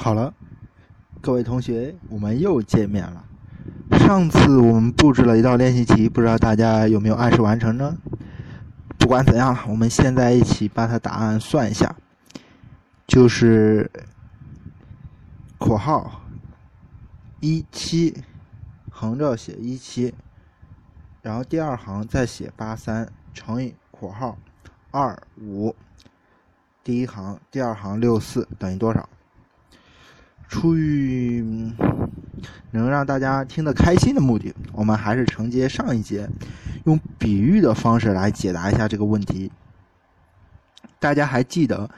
好了，各位同学，我们又见面了。上次我们布置了一道练习题，不知道大家有没有按时完成呢？不管怎样，我们现在一起把它答案算一下，就是括号一七，横着写一七，然后第二行再写八三乘以括号二五，第一行第二行六四等于多少？出于能让大家听得开心的目的，我们还是承接上一节，用比喻的方式来解答一下这个问题。大家还记得，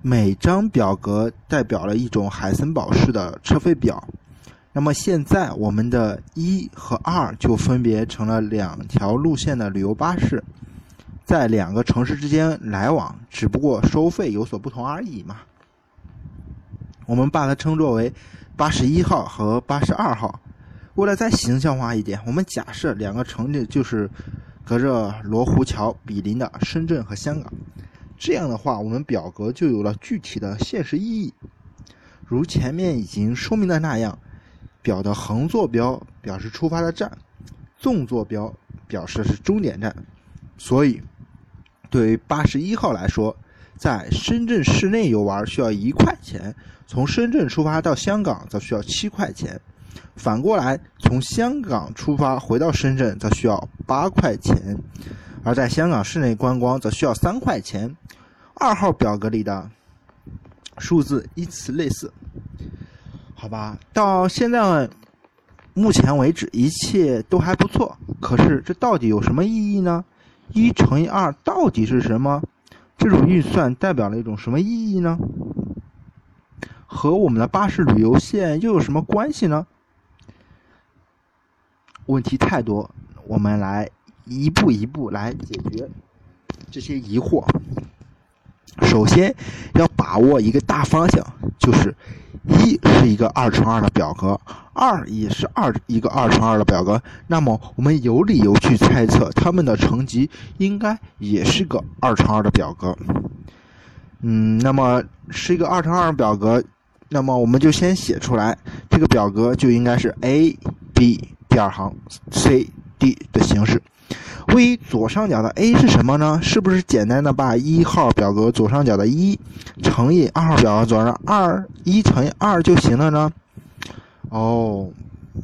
每张表格代表了一种海森堡式的车费表。那么现在，我们的一和二就分别成了两条路线的旅游巴士，在两个城市之间来往，只不过收费有所不同而已嘛。我们把它称作为八十一号和八十二号。为了再形象化一点，我们假设两个城市就是隔着罗湖桥比邻的深圳和香港。这样的话，我们表格就有了具体的现实意义。如前面已经说明的那样，表的横坐标表示出发的站，纵坐标表示是终点站。所以，对于八十一号来说，在深圳市内游玩需要一块钱，从深圳出发到香港则需要七块钱。反过来，从香港出发回到深圳则需要八块钱，而在香港市内观光则需要三块钱。二号表格里的数字依次类似，好吧？到现在目前为止一切都还不错，可是这到底有什么意义呢？一乘以二到底是什么？这种运算代表了一种什么意义呢？和我们的巴士旅游线又有什么关系呢？问题太多，我们来一步一步来解决这些疑惑。首先要把握一个大方向，就是一是一个二乘二的表格，二也是二一个二乘二的表格。那么我们有理由去猜测，它们的乘积应该也是个二乘二的表格。嗯，那么是一个二乘二表格，那么我们就先写出来，这个表格就应该是 A、B 第二行 C、D 的形式。位于左上角的 A 是什么呢？是不是简单的把一号表格左上角的一乘以二号表格左上二一乘以二就行了呢？哦，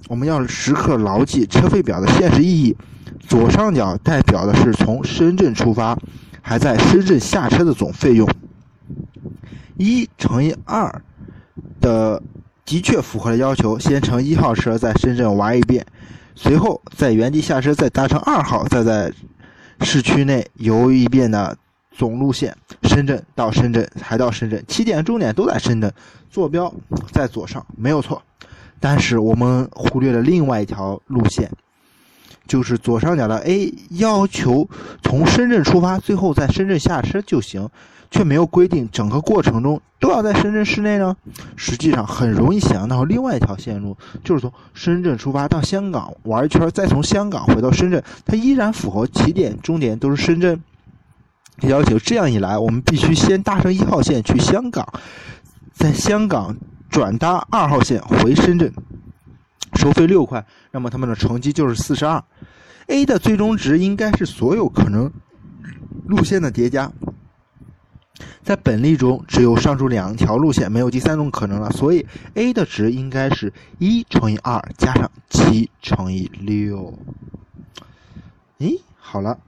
我们要时刻牢记车费表的现实意义。左上角代表的是从深圳出发，还在深圳下车的总费用。一乘以二的的确符合了要求，先乘一号车在深圳玩一遍。随后在原地下车，再搭乘二号，再在市区内游一遍的总路线，深圳到深圳，还到深圳，起点终点都在深圳，坐标在左上，没有错。但是我们忽略了另外一条路线，就是左上角的 A 要求从深圳出发，最后在深圳下车就行。却没有规定整个过程中都要在深圳市内呢。实际上很容易想到另外一条线路，就是从深圳出发到香港玩一圈，再从香港回到深圳，它依然符合起点终点都是深圳要求。这样一来，我们必须先搭乘一号线去香港，在香港转搭二号线回深圳，收费六块。那么他们的乘积就是四十二。A 的最终值应该是所有可能路线的叠加。在本例中，只有上述两条路线，没有第三种可能了，所以 a 的值应该是一乘以二加上七乘以六。咦，好了。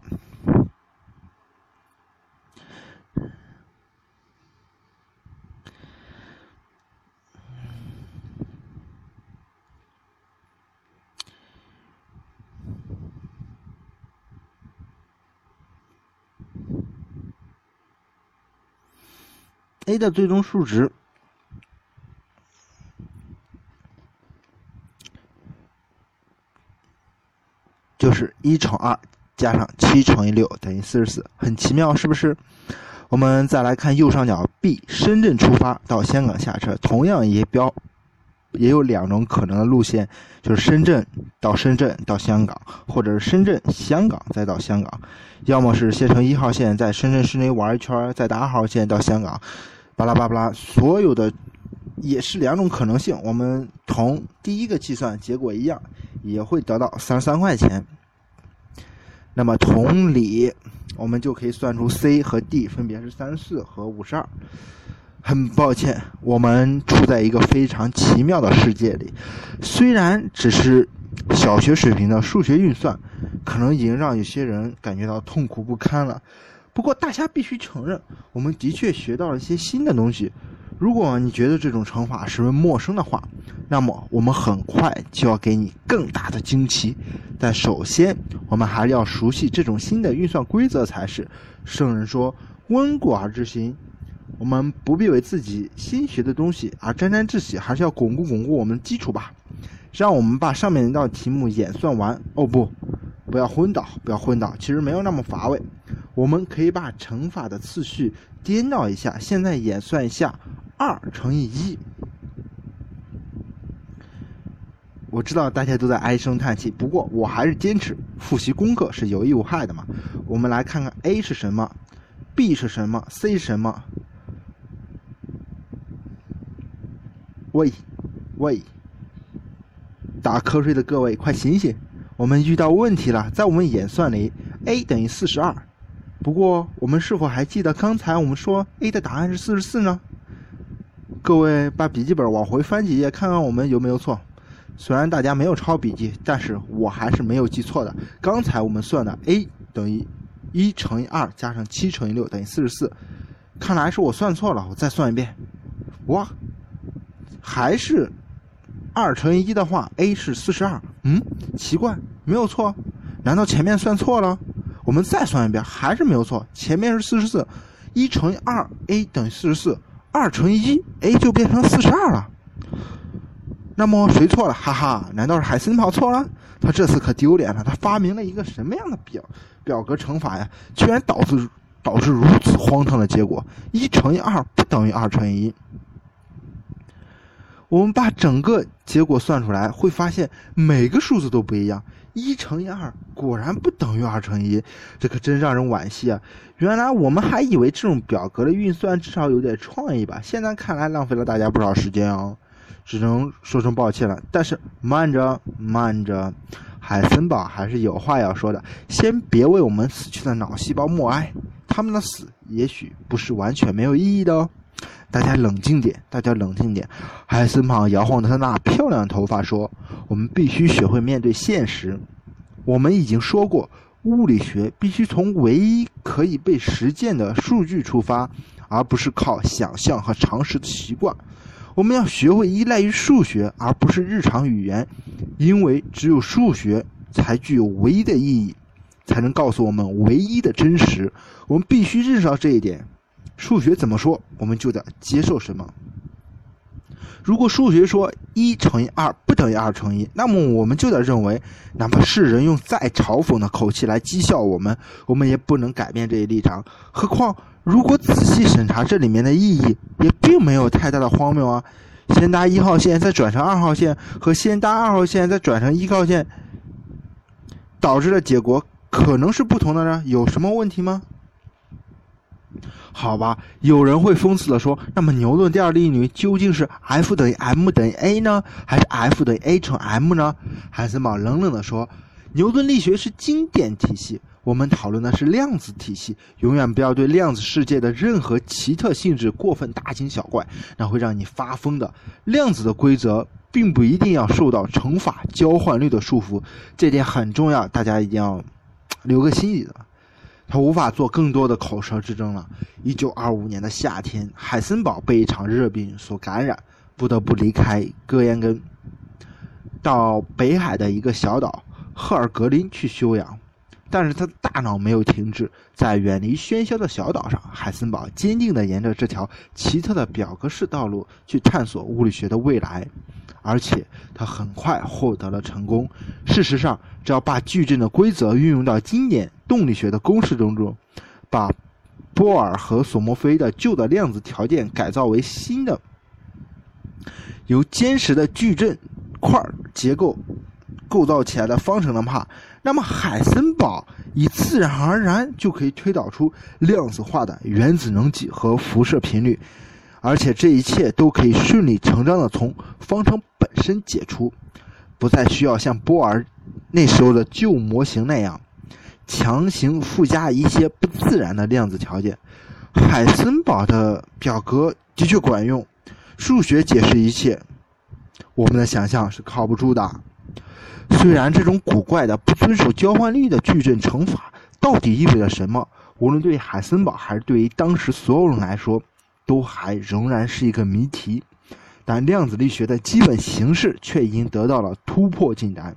A 的最终数值就是一乘二加上七乘以六等于四十四，很奇妙，是不是？我们再来看右上角 B，深圳出发到香港下车，同样也标也有两种可能的路线，就是深圳到深圳到香港，或者是深圳香港再到香港，要么是先乘一号线在深圳市内玩一圈，再搭二号线到香港。巴拉巴拉，所有的也是两种可能性。我们同第一个计算结果一样，也会得到三十三块钱。那么同理，我们就可以算出 C 和 D 分别是三十四和五十二。很抱歉，我们处在一个非常奇妙的世界里。虽然只是小学水平的数学运算，可能已经让有些人感觉到痛苦不堪了。不过，大家必须承认，我们的确学到了一些新的东西。如果你觉得这种乘法十分陌生的话，那么我们很快就要给你更大的惊奇。但首先，我们还是要熟悉这种新的运算规则才是。圣人说：“温故而知新。”我们不必为自己新学的东西而沾沾自喜，还是要巩固巩固我们的基础吧。让我们把上面一道题目演算完。哦不，不要昏倒，不要昏倒，其实没有那么乏味。我们可以把乘法的次序颠倒一下，现在演算一下二乘以一。我知道大家都在唉声叹气，不过我还是坚持复习功课是有益无害的嘛。我们来看看 A 是什么，B 是什么，C 是什么。喂，喂！打瞌睡的各位，快醒醒！我们遇到问题了。在我们演算里，a 等于四十二。不过，我们是否还记得刚才我们说 a 的答案是四十四呢？各位把笔记本往回翻几页，看看我们有没有错。虽然大家没有抄笔记，但是我还是没有记错的。刚才我们算的 a 等于一乘以二加上七乘以六等于四十四。看来是我算错了，我再算一遍。哇！还是二乘以一的话，a 是四十二。嗯，奇怪，没有错。难道前面算错了？我们再算一遍，还是没有错。前面是四十四，一乘以二，a 等于四十四。二乘以一，a 就变成四十二了。那么谁错了？哈哈，难道是海森堡错了？他这次可丢脸了。他发明了一个什么样的表表格乘法呀？居然导致导致如此荒唐的结果：一乘以二不等于二乘以一。我们把整个结果算出来，会发现每个数字都不一样。一乘以二果然不等于二乘一，这可真让人惋惜啊！原来我们还以为这种表格的运算至少有点创意吧，现在看来浪费了大家不少时间哦，只能说声抱歉了。但是慢着慢着，海森堡还是有话要说的。先别为我们死去的脑细胞默哀，他们的死也许不是完全没有意义的哦。大家冷静点，大家冷静点。海森堡摇晃着他那漂亮的头发说：“我们必须学会面对现实。我们已经说过，物理学必须从唯一可以被实践的数据出发，而不是靠想象和常识的习惯。我们要学会依赖于数学，而不是日常语言，因为只有数学才具有唯一的意义，才能告诉我们唯一的真实。我们必须认识到这一点。”数学怎么说，我们就得接受什么。如果数学说一乘以二不等于二乘一，那么我们就得认为，哪怕世人用再嘲讽的口气来讥笑我们，我们也不能改变这一立场。何况，如果仔细审查这里面的意义，也并没有太大的荒谬啊。先搭一号线再转成二号线，和先搭二号线再转成一号线，导致的结果可能是不同的呢？有什么问题吗？好吧，有人会讽刺的说：“那么牛顿第二定律究竟是 F 等于 m 等于 a 呢，还是 F 等于 a 乘 m 呢？”海森堡冷冷地说：“牛顿力学是经典体系，我们讨论的是量子体系。永远不要对量子世界的任何奇特性质过分大惊小怪，那会让你发疯的。量子的规则并不一定要受到乘法交换律的束缚，这点很重要，大家一定要留个心里的。”他无法做更多的口舌之争了。一九二五年的夏天，海森堡被一场热病所感染，不得不离开哥廷根，到北海的一个小岛赫尔格林去休养。但是他的大脑没有停止，在远离喧嚣的小岛上，海森堡坚定地沿着这条奇特的表格式道路去探索物理学的未来。而且他很快获得了成功。事实上，只要把矩阵的规则运用到经典动力学的公式中中，把波尔和索莫菲的旧的量子条件改造为新的由坚实的矩阵块结构构造起来的方程的话，那么海森堡以自然而然就可以推导出量子化的原子能级和辐射频率。而且这一切都可以顺理成章的从方程本身解出，不再需要像波尔那时候的旧模型那样强行附加一些不自然的量子条件。海森堡的表格的确管用，数学解释一切，我们的想象是靠不住的。虽然这种古怪的不遵守交换律的矩阵乘法到底意味着什么，无论对海森堡还是对于当时所有人来说。都还仍然是一个谜题，但量子力学的基本形式却已经得到了突破进展。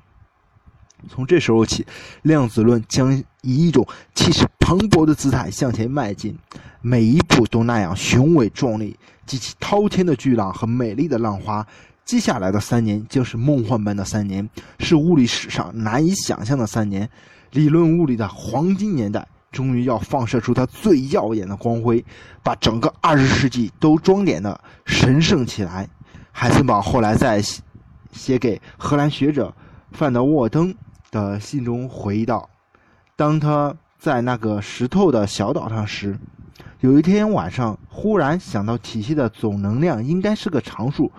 从这时候起，量子论将以一种气势磅礴的姿态向前迈进，每一步都那样雄伟壮丽，激起滔天的巨浪和美丽的浪花。接下来的三年将是梦幻般的三年，是物理史上难以想象的三年，理论物理的黄金年代。终于要放射出它最耀眼的光辉，把整个二十世纪都装点的神圣起来。海森堡后来在写给荷兰学者范德沃登的信中回忆道：“当他在那个石头的小岛上时，有一天晚上忽然想到体系的总能量应该是个常数，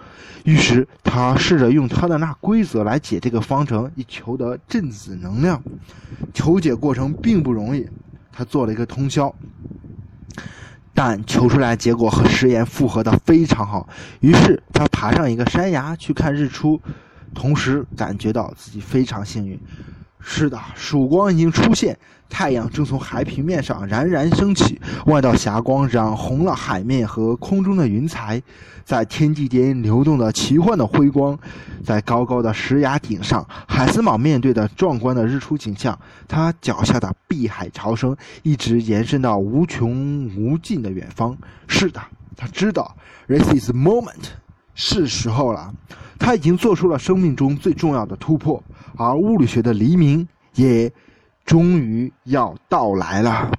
于是他试着用他的那规则来解这个方程，以求得振子能量。求解过程并不容易。”他做了一个通宵，但求出来结果和实验复合的非常好。于是他爬上一个山崖去看日出，同时感觉到自己非常幸运。是的，曙光已经出现。太阳正从海平面上冉冉升起，万道霞光染红了海面和空中的云彩，在天际间流动的奇幻的辉光，在高高的石崖顶上，海森堡面对的壮观的日出景象，他脚下的碧海潮生一直延伸到无穷无尽的远方。是的，他知道，this is moment，是时候了，他已经做出了生命中最重要的突破，而物理学的黎明也。终于要到来了。